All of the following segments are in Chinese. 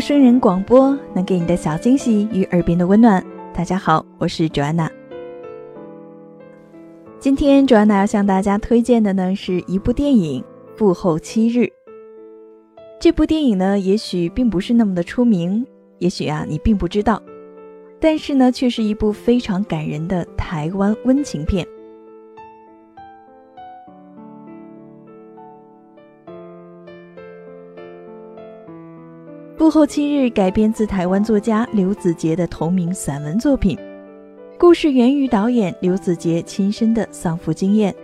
陌生人广播能给你的小惊喜与耳边的温暖。大家好，我是 Joanna。今天 Joanna 要向大家推荐的呢是一部电影《父后七日》。这部电影呢，也许并不是那么的出名，也许啊你并不知道，但是呢，却是一部非常感人的台湾温情片。《父后七日》改编自台湾作家刘子杰的同名散文作品，故事源于导演刘子杰亲身的丧父经验。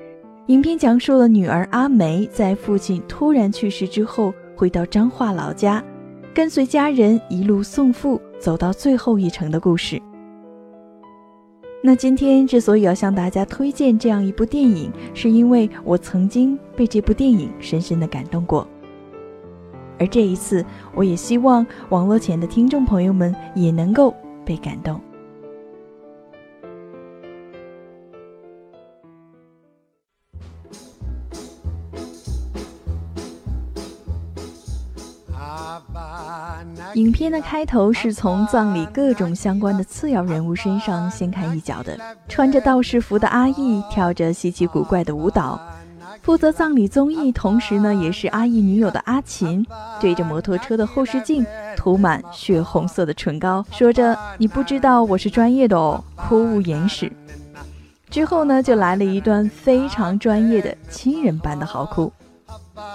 影片讲述了女儿阿梅在父亲突然去世之后，回到彰化老家，跟随家人一路送父走到最后一程的故事。那今天之所以要向大家推荐这样一部电影，是因为我曾经被这部电影深深的感动过。而这一次，我也希望网络前的听众朋友们也能够被感动。影片的开头是从葬礼各种相关的次要人物身上先看一脚的，穿着道士服的阿义跳着稀奇古怪的舞蹈。负责葬礼综艺，同时呢也是阿义女友的阿琴，对着摩托车的后视镜涂满血红色的唇膏，说着：“你不知道我是专业的哦，哭无掩饰。”之后呢，就来了一段非常专业的亲人般的嚎哭。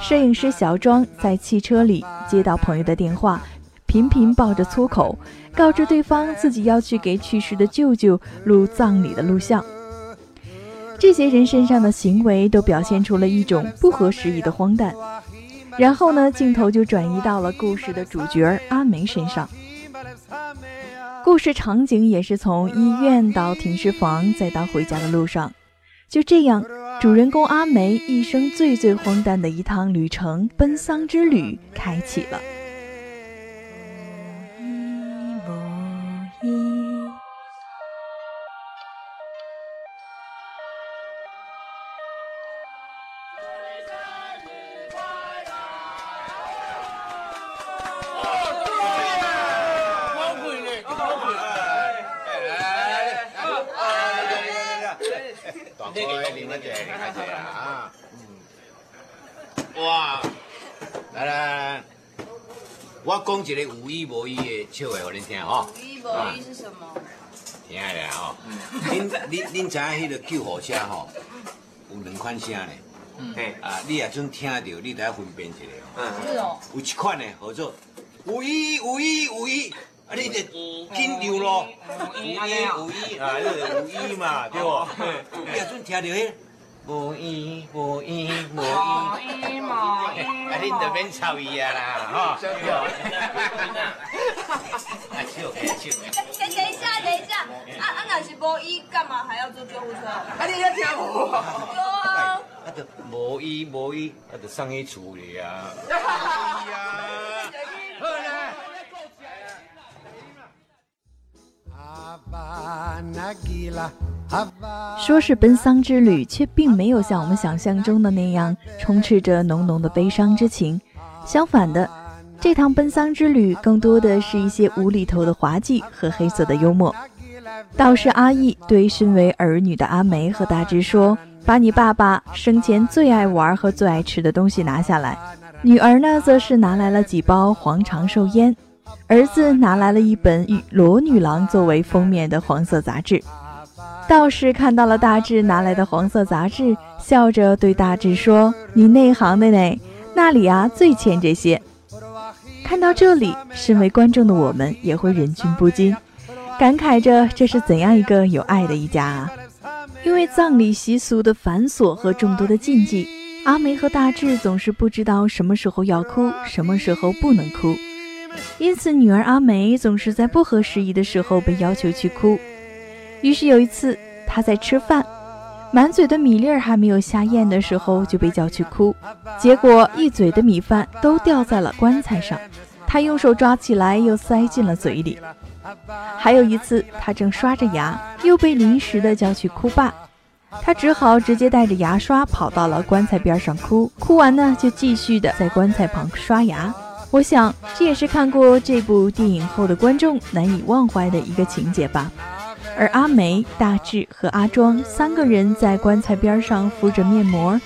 摄影师小庄在汽车里接到朋友的电话，频频爆着粗口，告知对方自己要去给去世的舅舅录葬礼的录像。这些人身上的行为都表现出了一种不合时宜的荒诞，然后呢，镜头就转移到了故事的主角阿梅身上。故事场景也是从医院到停尸房，再到回家的路上。就这样，主人公阿梅一生最最荒诞的一趟旅程——奔丧之旅开启了。这个另外一个，另一个啊，嗯，哇，来来，我讲一个有意无意的笑话给恁听哦。有意无意是什么？听下来哦，恁恁恁知影迄个救护车吼，有两款声嘞。嗯。啊，你也准听到，你得要分辨一下哦。嗯。是哦。有一款呢，叫做有意有意有意，啊，你得紧张咯。有意有意啊，那个有意嘛，对不？你也准听到迄无意无意无意无意，啊，你就免吵伊啊啦，哈。哎，笑，哎笑。等等一下，等一下，啊啊，那是无意，干嘛还要坐救护车？啊，你要听无？有啊。啊，就无意无意，啊，就送去厝里啊。说是奔丧之旅，却并没有像我们想象中的那样充斥着浓浓的悲伤之情。相反的，这趟奔丧之旅更多的是一些无厘头的滑稽和黑色的幽默。道士阿义对身为儿女的阿梅和大志说：“把你爸爸生前最爱玩和最爱吃的东西拿下来。”女儿呢，则是拿来了几包黄长寿烟。儿子拿来了一本以裸女郎作为封面的黄色杂志，道士看到了大志拿来的黄色杂志，笑着对大志说：“你内行的呢，那里啊最欠这些。”看到这里，身为观众的我们也会忍俊不禁，感慨着这是怎样一个有爱的一家啊！因为葬礼习俗的繁琐和众多的禁忌，阿梅和大志总是不知道什么时候要哭，什么时候不能哭。因此女儿阿梅总是在不合时宜的时候被要求去哭。于是有一次，她在吃饭，满嘴的米粒儿还没有下咽的时候就被叫去哭，结果一嘴的米饭都掉在了棺材上，她用手抓起来又塞进了嘴里。还有一次，她正刷着牙，又被临时的叫去哭爸。他只好直接带着牙刷跑到了棺材边上哭，哭完呢就继续的在棺材旁刷牙。我想这也是看过这部电影后的观众难以忘怀的一个情节吧。而阿梅、大志和阿庄三个人在棺材边上敷着面膜，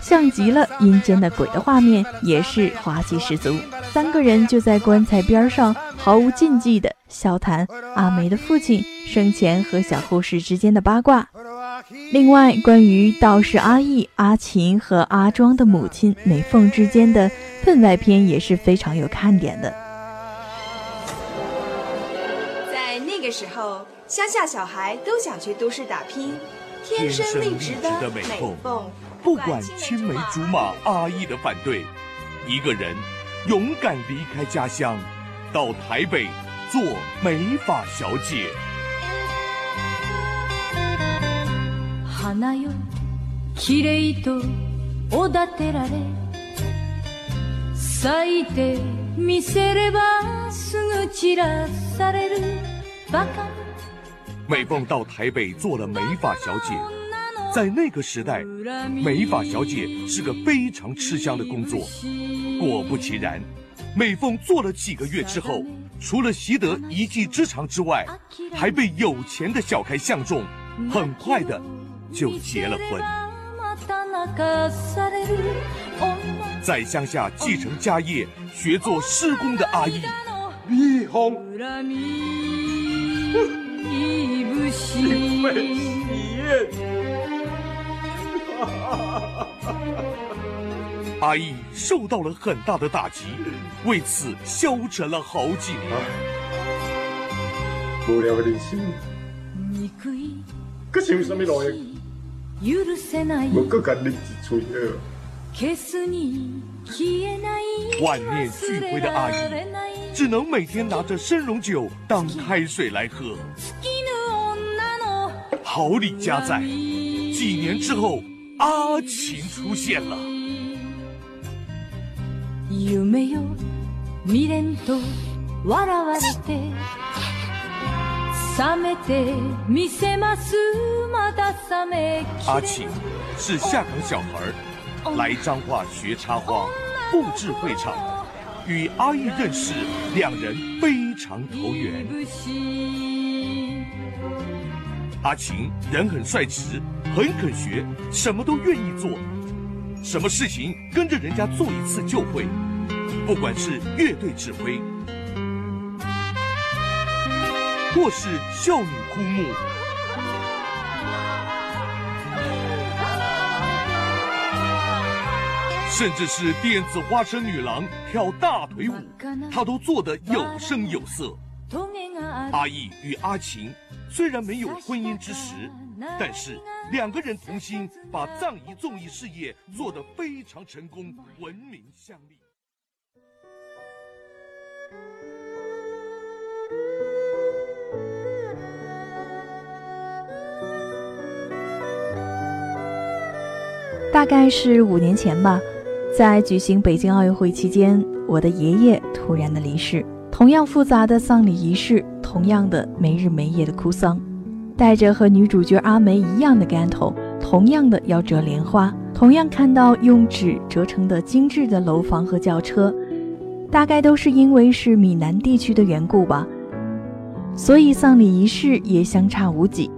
像极了阴间的鬼的画面，也是滑稽十足。三个人就在棺材边上毫无禁忌的笑谈阿梅的父亲生前和小护士之间的八卦。另外，关于道士阿义、阿琴和阿庄的母亲美凤之间的分外篇也是非常有看点的。在那个时候，乡下小孩都想去都市打拼，天生丽质的美凤，不管青梅竹马阿义的反对，一个人勇敢离开家乡，到台北做美发小姐。花よ綺麗とおだてられ咲いてみせればすぐ散らされるバカ美凤到台北做了美发小姐，在那个时代，美发小姐是个非常吃香的工作。果不其然，美凤做了几个月之后，除了习得一技之长之外，还被有钱的小开相中，很快的。 就结了婚，在乡下继承家业、学做施工的阿义，蜜蜂，心被喜宴。阿义受到了很大的打击，为此消沉了好几年。无聊的人生，可是有什么路用？万念俱灰的阿姨，只能每天拿着生荣酒当开水来喝。好礼加在，几年之后，阿琴出现了。阿晴是下岗小孩，来彰化学插花、布置会场，与阿玉认识，两人非常投缘。阿晴人很率直，很肯学，什么都愿意做，什么事情跟着人家做一次就会，不管是乐队指挥。或是少女枯木，甚至是电子花车女郎跳大腿舞，她都做得有声有色。阿义与阿晴虽然没有婚姻之实，但是两个人同心，把葬仪综艺事业做得非常成功，闻名乡里。大概是五年前吧，在举行北京奥运会期间，我的爷爷突然的离世。同样复杂的丧礼仪式，同样的没日没夜的哭丧，带着和女主角阿梅一样的干头，同样的要折莲花，同样看到用纸折成的精致的楼房和轿车，大概都是因为是闽南地区的缘故吧，所以丧礼仪式也相差无几。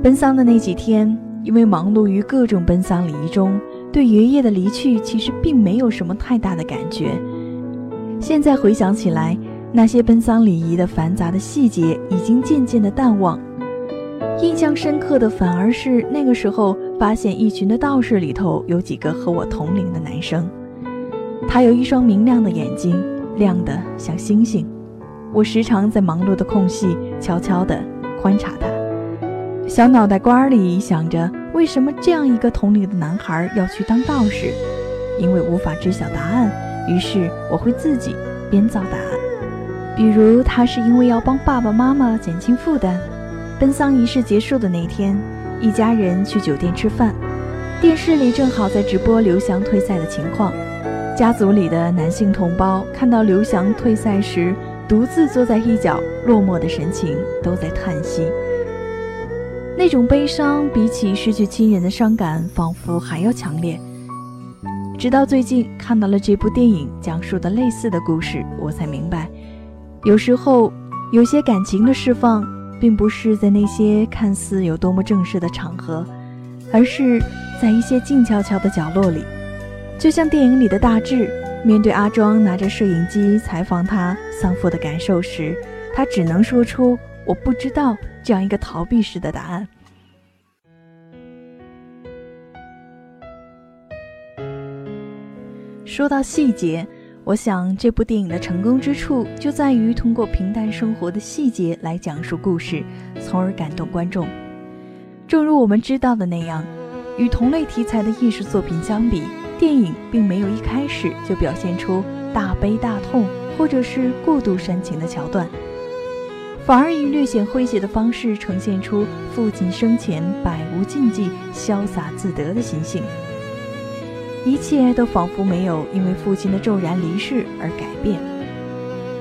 奔丧的那几天。因为忙碌于各种奔丧礼仪中，对爷爷的离去其实并没有什么太大的感觉。现在回想起来，那些奔丧礼仪的繁杂的细节已经渐渐的淡忘，印象深刻的反而是那个时候发现一群的道士里头有几个和我同龄的男生。他有一双明亮的眼睛，亮得像星星。我时常在忙碌的空隙悄悄地观察他。小脑袋瓜里想着，为什么这样一个同龄的男孩要去当道士？因为无法知晓答案，于是我会自己编造答案。比如，他是因为要帮爸爸妈妈减轻负担。奔丧仪式结束的那天，一家人去酒店吃饭，电视里正好在直播刘翔退赛的情况。家族里的男性同胞看到刘翔退赛时，独自坐在一角，落寞的神情，都在叹息。那种悲伤，比起失去亲人的伤感，仿佛还要强烈。直到最近看到了这部电影，讲述的类似的故事，我才明白，有时候有些感情的释放。并不是在那些看似有多么正式的场合，而是在一些静悄悄的角落里，就像电影里的大志，面对阿庄拿着摄影机采访他丧父的感受时，他只能说出“我不知道”这样一个逃避式的答案。说到细节。我想，这部电影的成功之处就在于通过平淡生活的细节来讲述故事，从而感动观众。正如我们知道的那样，与同类题材的艺术作品相比，电影并没有一开始就表现出大悲大痛或者是过度煽情的桥段，反而以略显诙谐的方式呈现出父亲生前百无禁忌、潇洒自得的心性。一切都仿佛没有因为父亲的骤然离世而改变。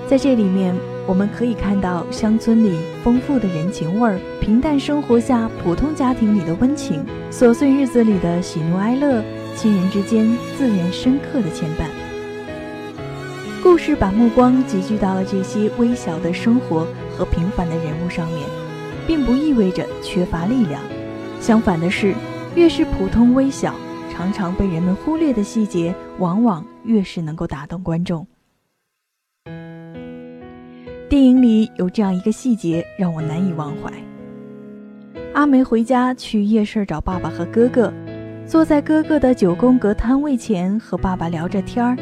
在这里面，我们可以看到乡村里丰富的人情味儿，平淡生活下普通家庭里的温情，琐碎日子里的喜怒哀乐，亲人之间自然深刻的牵绊。故事把目光集聚到了这些微小的生活和平凡的人物上面，并不意味着缺乏力量。相反的是，越是普通微小。常常被人们忽略的细节，往往越是能够打动观众。电影里有这样一个细节让我难以忘怀：阿梅回家去夜市找爸爸和哥哥，坐在哥哥的九宫格摊位前和爸爸聊着天儿。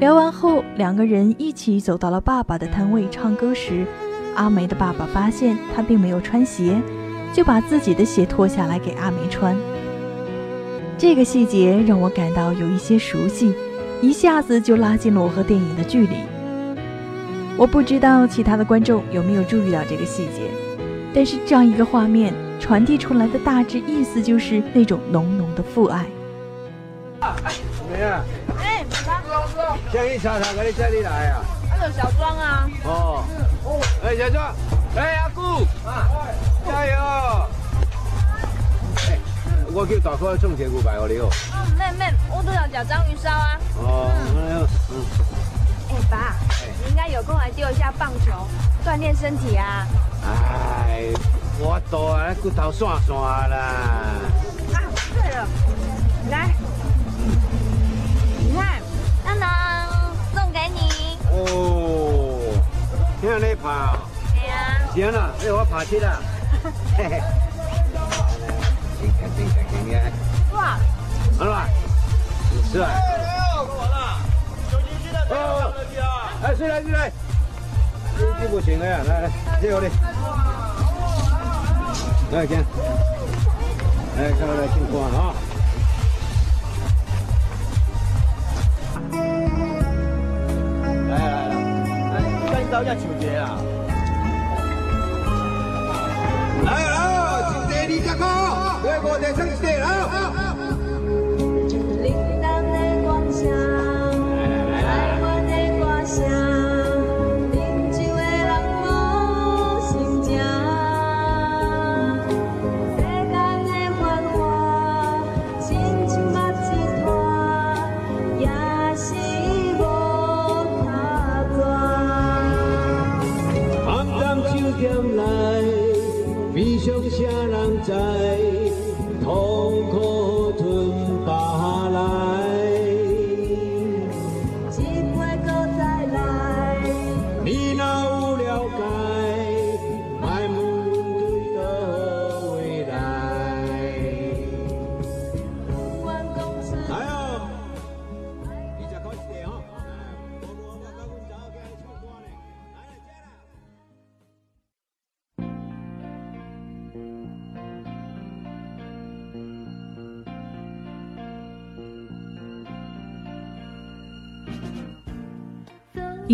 聊完后，两个人一起走到了爸爸的摊位唱歌时，阿梅的爸爸发现她并没有穿鞋，就把自己的鞋脱下来给阿梅穿。这个细节让我感到有一些熟悉，一下子就拉近了我和电影的距离。我不知道其他的观众有没有注意到这个细节，但是这样一个画面传递出来的大致意思就是那种浓浓的父爱。啊？哎，爸爸。江一茶茶，给你叫你来啊？那有小庄啊。哦。哎，小庄。哎，阿姑。加油。我叫大哥送些牛排给你哦。嗯，妹妹，我都要叫章鱼烧啊。哦，嗯。哎，爸，你应该有空来丢一下棒球，锻炼身体啊。哎，我多啊，骨头散散啦。啊，对了，来，你。哦，听你爬。对啊。行了，哎，我爬起了。嘿嘿。哇！好了，是啊。哦，哎，进来进来，这这不行了呀！来来，这个的，来看，来看来情况啊。来，赶紧找下球鞋啊！来来，球鞋你加高。来，我再唱一遍啊！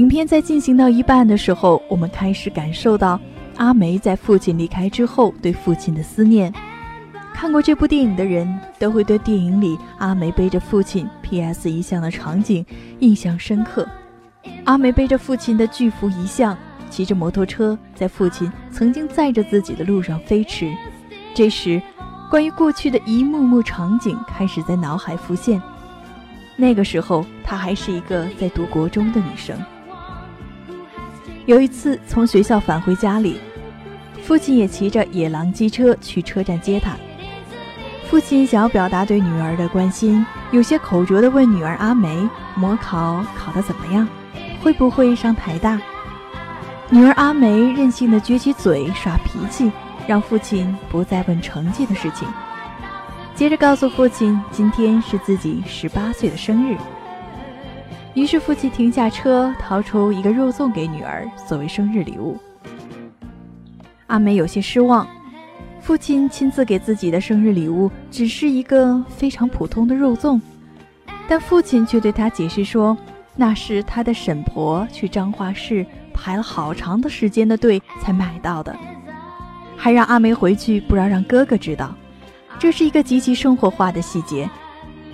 影片在进行到一半的时候，我们开始感受到阿梅在父亲离开之后对父亲的思念。看过这部电影的人都会对电影里阿梅背着父亲 P.S. 遗像的场景印象深刻。阿梅背着父亲的巨幅遗像，骑着摩托车在父亲曾经载着自己的路上飞驰。这时，关于过去的一幕幕场景开始在脑海浮现。那个时候，她还是一个在读国中的女生。有一次从学校返回家里，父亲也骑着野狼机车去车站接他。父亲想要表达对女儿的关心，有些口拙地问女儿阿梅：“模考考得怎么样？会不会上台大？”女儿阿梅任性地撅起嘴耍脾气，让父亲不再问成绩的事情。接着告诉父亲，今天是自己十八岁的生日。于是父亲停下车，掏出一个肉粽给女儿作为生日礼物。阿梅有些失望。父亲亲自给自己的生日礼物只是一个非常普通的肉粽，但父亲却对她解释说，那是他的婶婆去彰化市排了好长的时间的队才买到的，还让阿梅回去不要让哥哥知道。这是一个极其生活化的细节，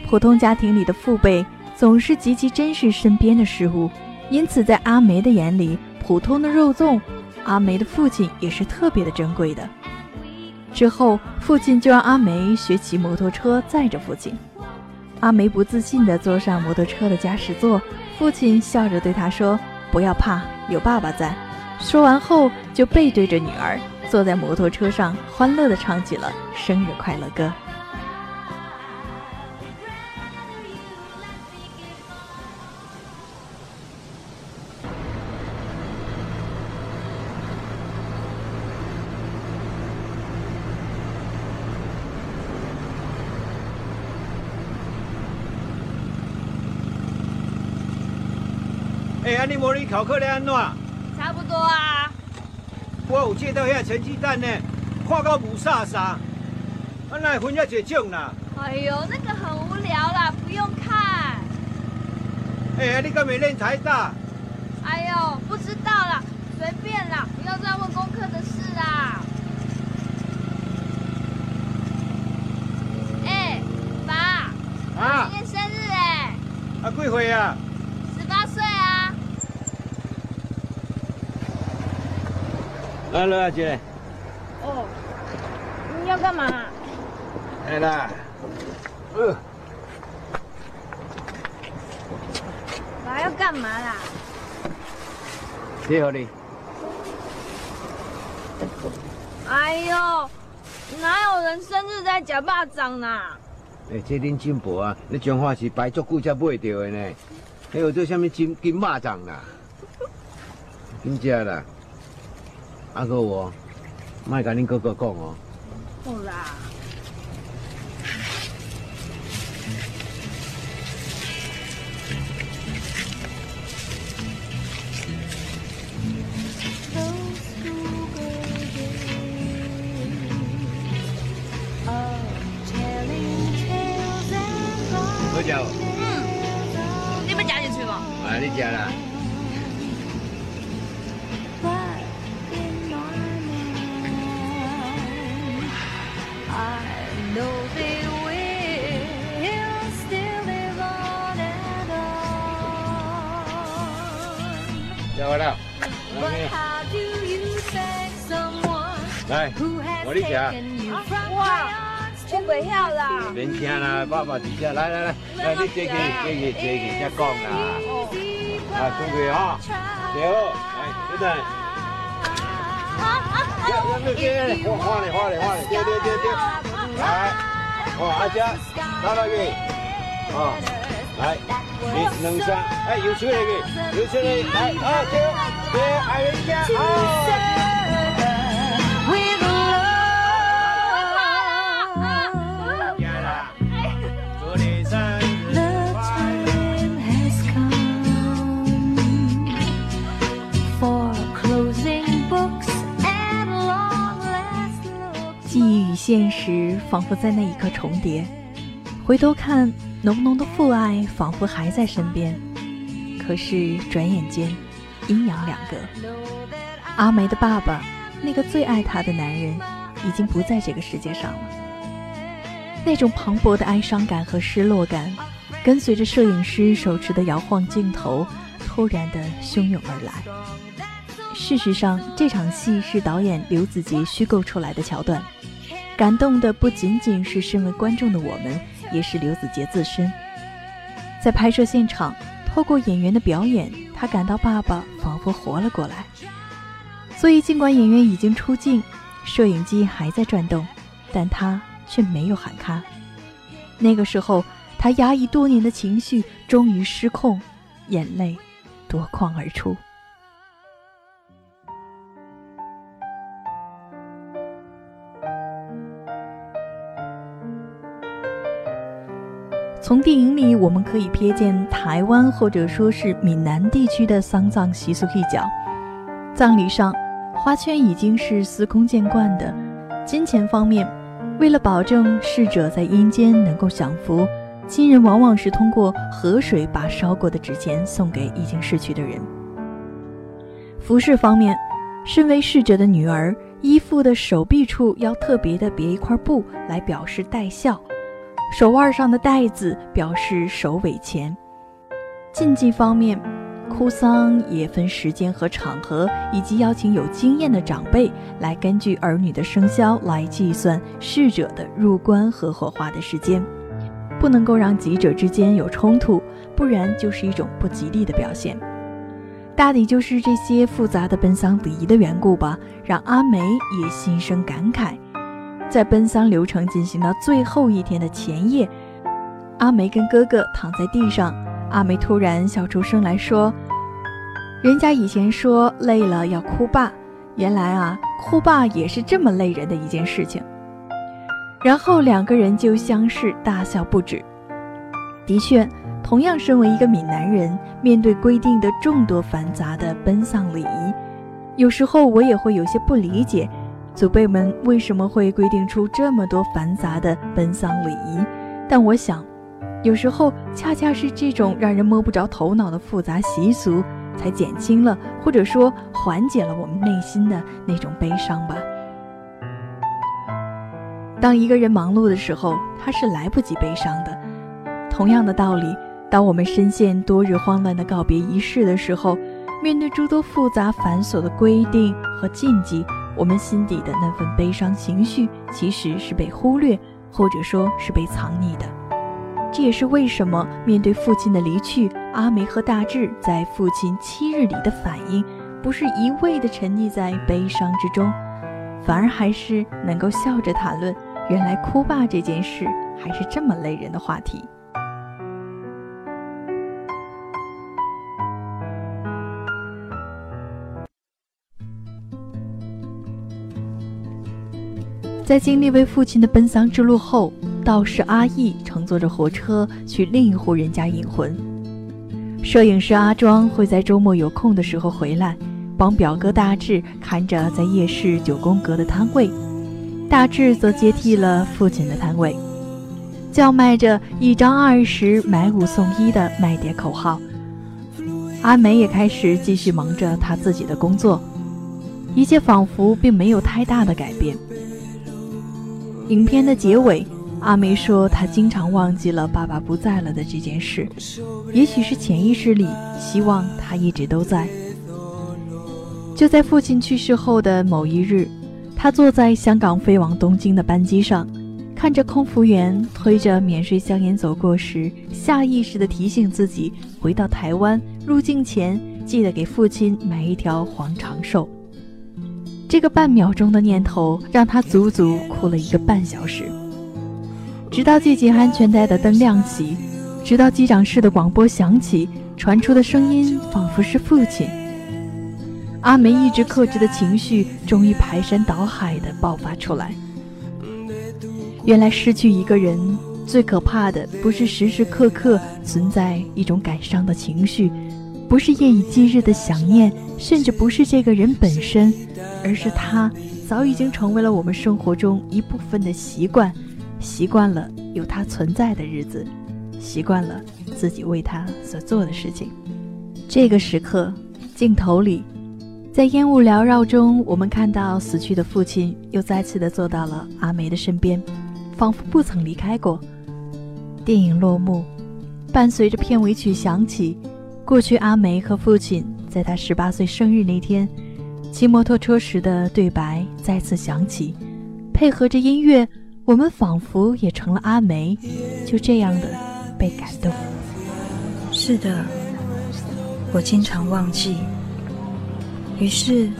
普通家庭里的父辈总是极其珍视身边的事物，因此在阿梅的眼里，普通的肉粽，阿梅的父亲也是特别的珍贵的。之后，父亲就让阿梅学骑摩托车载着父亲。阿梅不自信地坐上摩托车的驾驶座，父亲笑着对她说：“不要怕，有爸爸在。”说完后，就背对着女儿，坐在摩托车上，欢乐地唱起了生日快乐歌。考课咧安怎？差不多啊。我有借到遐成绩单呢，看到五煞煞，啊哪会分遐侪种啦？哎呦，那个很无聊啦，不用看。哎，你敢没练台大？哎呦，不知道啦，随便啦，不要再问功课的事啦。哎，爸，啊今天生日哎，啊几岁啊？十八岁啊。来来姐，哦，你要干嘛？来啦。呃，爸要干嘛啦？谢好你。哎呦，哪有人生日在假巴掌啦？哎，这恁进步啊！你讲话是排足久才买到的呢。还有这什么金金马掌啦？真正啦。阿哥我，卖甲恁哥哥讲哦。好啦。啦。免听啦，爸爸伫遮，来来来，来你坐去，坐去，坐去，才讲啦。啊，坐去哈，坐好，来，现在。要要要要，花哩花哩花哩，对对对对，来，哦阿姐，拿来去，哦，来，一两三，哎，游出来去，游出来，来，好，坐，坐，爱人家，好。现实仿佛在那一刻重叠，回头看，浓浓的父爱仿佛还在身边。可是转眼间，阴阳两个。阿梅的爸爸，那个最爱她的男人，已经不在这个世界上了。那种磅礴的哀伤感和失落感，跟随着摄影师手持的摇晃镜头，突然的汹涌而来。事实上，这场戏是导演刘子杰虚构出来的桥段，感动的不仅仅是身为观众的我们，也是刘子杰自身。在拍摄现场，透过演员的表演，他感到爸爸仿佛活了过来。所以，尽管演员已经出镜，摄影机还在转动，但他却没有喊卡。那个时候，他压抑多年的情绪终于失控，眼泪夺眶而出。从电影里，我们可以瞥见台湾或者说是闽南地区的丧葬习俗一角，葬礼上。花圈已经是司空见惯的。金钱方面，为了保证逝者在阴间能够享福，亲人往往是通过河水把烧过的纸钱送给已经逝去的人。服饰方面，身为逝者的女儿，衣服的手臂处要特别的别一块布来表示戴孝，手腕上的带子表示首尾钱。禁忌方面。哭丧也分时间和场合，以及邀请有经验的长辈来根据儿女的生肖来计算逝者的入棺和火化的时间，不能够让几者之间有冲突，不然就是一种不吉利的表现。大抵就是这些复杂的奔丧礼仪的缘故吧，让阿梅也心生感慨。在奔丧流程进行到最后一天的前夜，阿梅跟哥哥躺在地上。阿梅突然笑出声来说：“人家以前说累了要哭爸，原来啊，哭爸也是这么累人的一件事情。”然后两个人就相视大笑不止。的确，同样身为一个闽南人，面对规定的众多繁杂的奔丧礼仪，有时候我也会有些不理解，祖辈们为什么会规定出这么多繁杂的奔丧礼仪。但我想。有时候，恰恰是这种让人摸不着头脑的复杂习俗，才减轻了或者说缓解了我们内心的那种悲伤吧。当一个人忙碌的时候，他是来不及悲伤的。同样的道理，当我们深陷多日慌乱的告别仪式的时候，面对诸多复杂繁琐的规定和禁忌，我们心底的那份悲伤情绪，其实是被忽略，或者说是被藏匿的。这也是为什么面对父亲的离去，阿梅和大志在父亲七日里的反应，不是一味的沉溺在悲伤之中，反而还是能够笑着谈论，原来哭爸这件事还是这么累人的话题。在经历为父亲的奔丧之路后。道士阿义乘坐着火车去另一户人家引魂，摄影师阿庄会在周末有空的时候回来，帮表哥大志看着在夜市九宫格的摊位，大志则接替了父亲的摊位，叫卖着一张二十买五送一的卖点口号。阿梅也开始继续忙着她自己的工作，一切仿佛并没有太大的改变。影片的结尾。阿梅说：“她经常忘记了爸爸不在了的这件事，也许是潜意识里希望他一直都在。”就在父亲去世后的某一日，他坐在香港飞往东京的班机上，看着空服员推着免税香烟走过时，下意识地提醒自己回到台湾入境前记得给父亲买一条黄长寿。这个半秒钟的念头让他足足哭了一个半小时。直到系紧安全带的灯亮起，直到机长室的广播响起，传出的声音仿佛是父亲。阿梅一直克制的情绪终于排山倒海地爆发出来。原来失去一个人最可怕的，不是时时刻刻存在一种感伤的情绪，不是夜以继日的想念，甚至不是这个人本身，而是他早已经成为了我们生活中一部分的习惯。习惯了有他存在的日子，习惯了自己为他所做的事情。这个时刻，镜头里，在烟雾缭绕中，我们看到死去的父亲又再次的坐到了阿梅的身边，仿佛不曾离开过。电影落幕，伴随着片尾曲响起，过去阿梅和父亲在他十八岁生日那天骑摩托车时的对白再次响起，配合着音乐，我们仿佛也成了阿梅，就这样的被感动。是的。我经常忘记，于是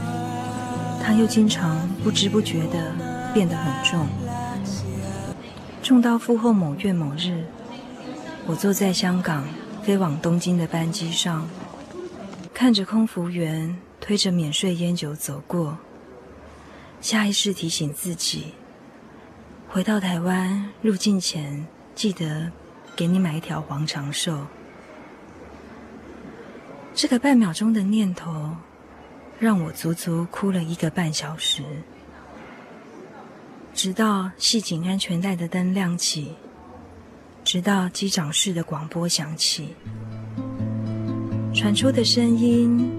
他又经常不知不觉地变得很重，重到复后某月某日，我坐在香港飞往东京的班机上，看着空服员推着免税烟酒走过，下意识提醒自己，回到台湾入境前记得给你买一条黄长寿。这个半秒钟的念头，让我足足哭了一个半小时，直到系紧安全带的灯亮起，直到机长室的广播响起，传出的声音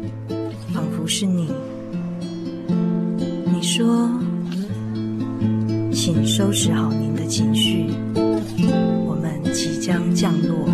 仿佛是你。你说：“请收拾好您的情绪，我们即将降落。”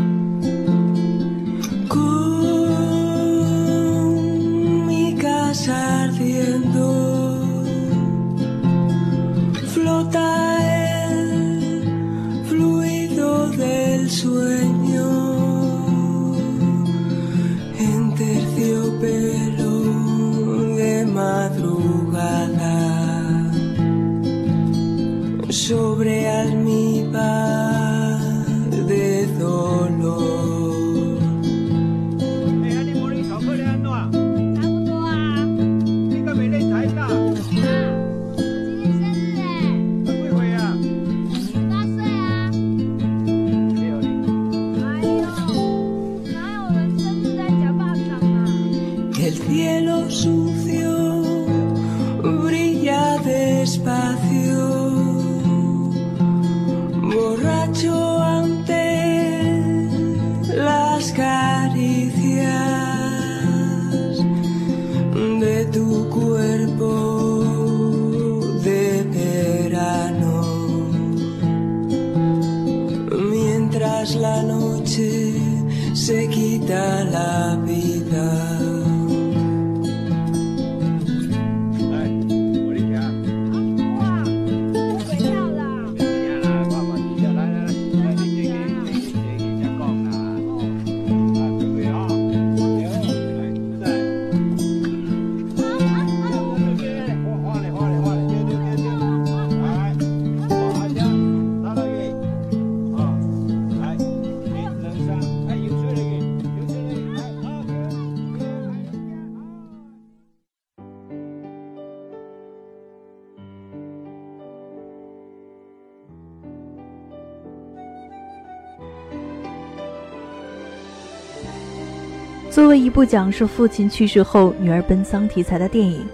作为一部讲述父亲去世后女儿奔丧题材的电影，《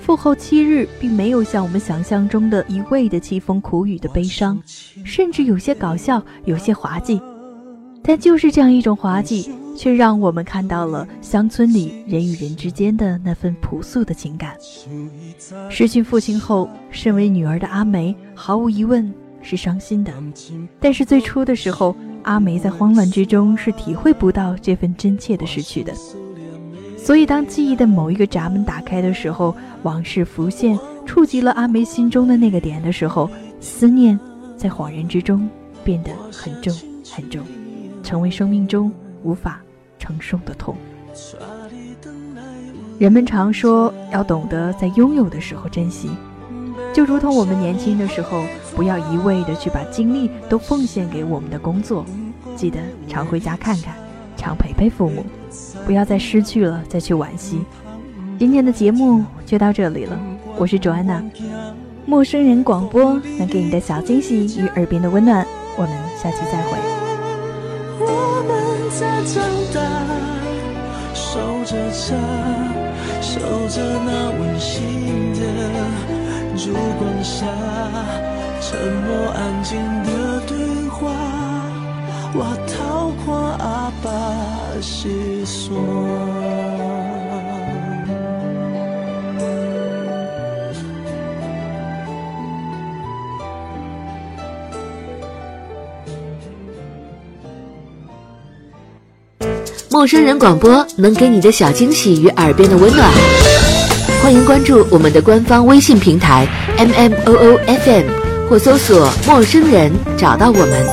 父后七日》并没有像我们想象中的一味的凄风苦雨的悲伤，甚至有些搞笑，有些滑稽。但就是这样一种滑稽，却让我们看到了乡村里人与人之间的那份朴素的情感。失去父亲后，身为女儿的阿梅毫无疑问是伤心的，但是最初的时候，阿梅在慌乱之中是体会不到这份真切的失去的。所以，当记忆的某一个闸门打开的时候，往事浮现，触及了阿梅心中的那个点的时候，思念在恍然之中变得很重很重，成为生命中无法承受的痛。人们常说要懂得在拥有的时候珍惜，就如同我们年轻的时候，不要一味的去把精力都奉献给我们的工作，记得常回家看看，常陪陪父母，不要再失去了再去惋惜。今天的节目就到这里了，我是卓安娜，陌生人广播能给你的小惊喜与耳边的温暖，我们下期再会。我们在长大，守着家，守着那温馨的烛光下，沉默安静的对话？我逃过阿爸的思陌生人广播能给你的小惊喜与耳边的温暖。欢迎关注我们的官方微信平台 mmoofm 或搜索“陌生人”找到我们。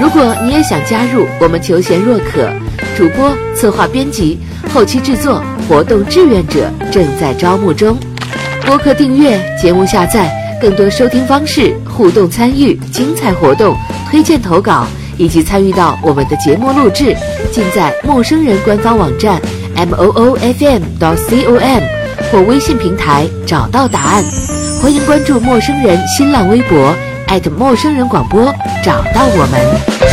如果你也想加入，我们求贤若渴，主播、策划、编辑、后期制作、活动志愿者正在招募中。播客订阅、节目下载、更多收听方式、互动参与、精彩活动、推荐投稿。以及参与到我们的节目录制，尽在陌生人官方网站 m o o f m dot c o m 或微信平台找到答案。欢迎关注陌生人新浪微博陌生人广播，找到我们。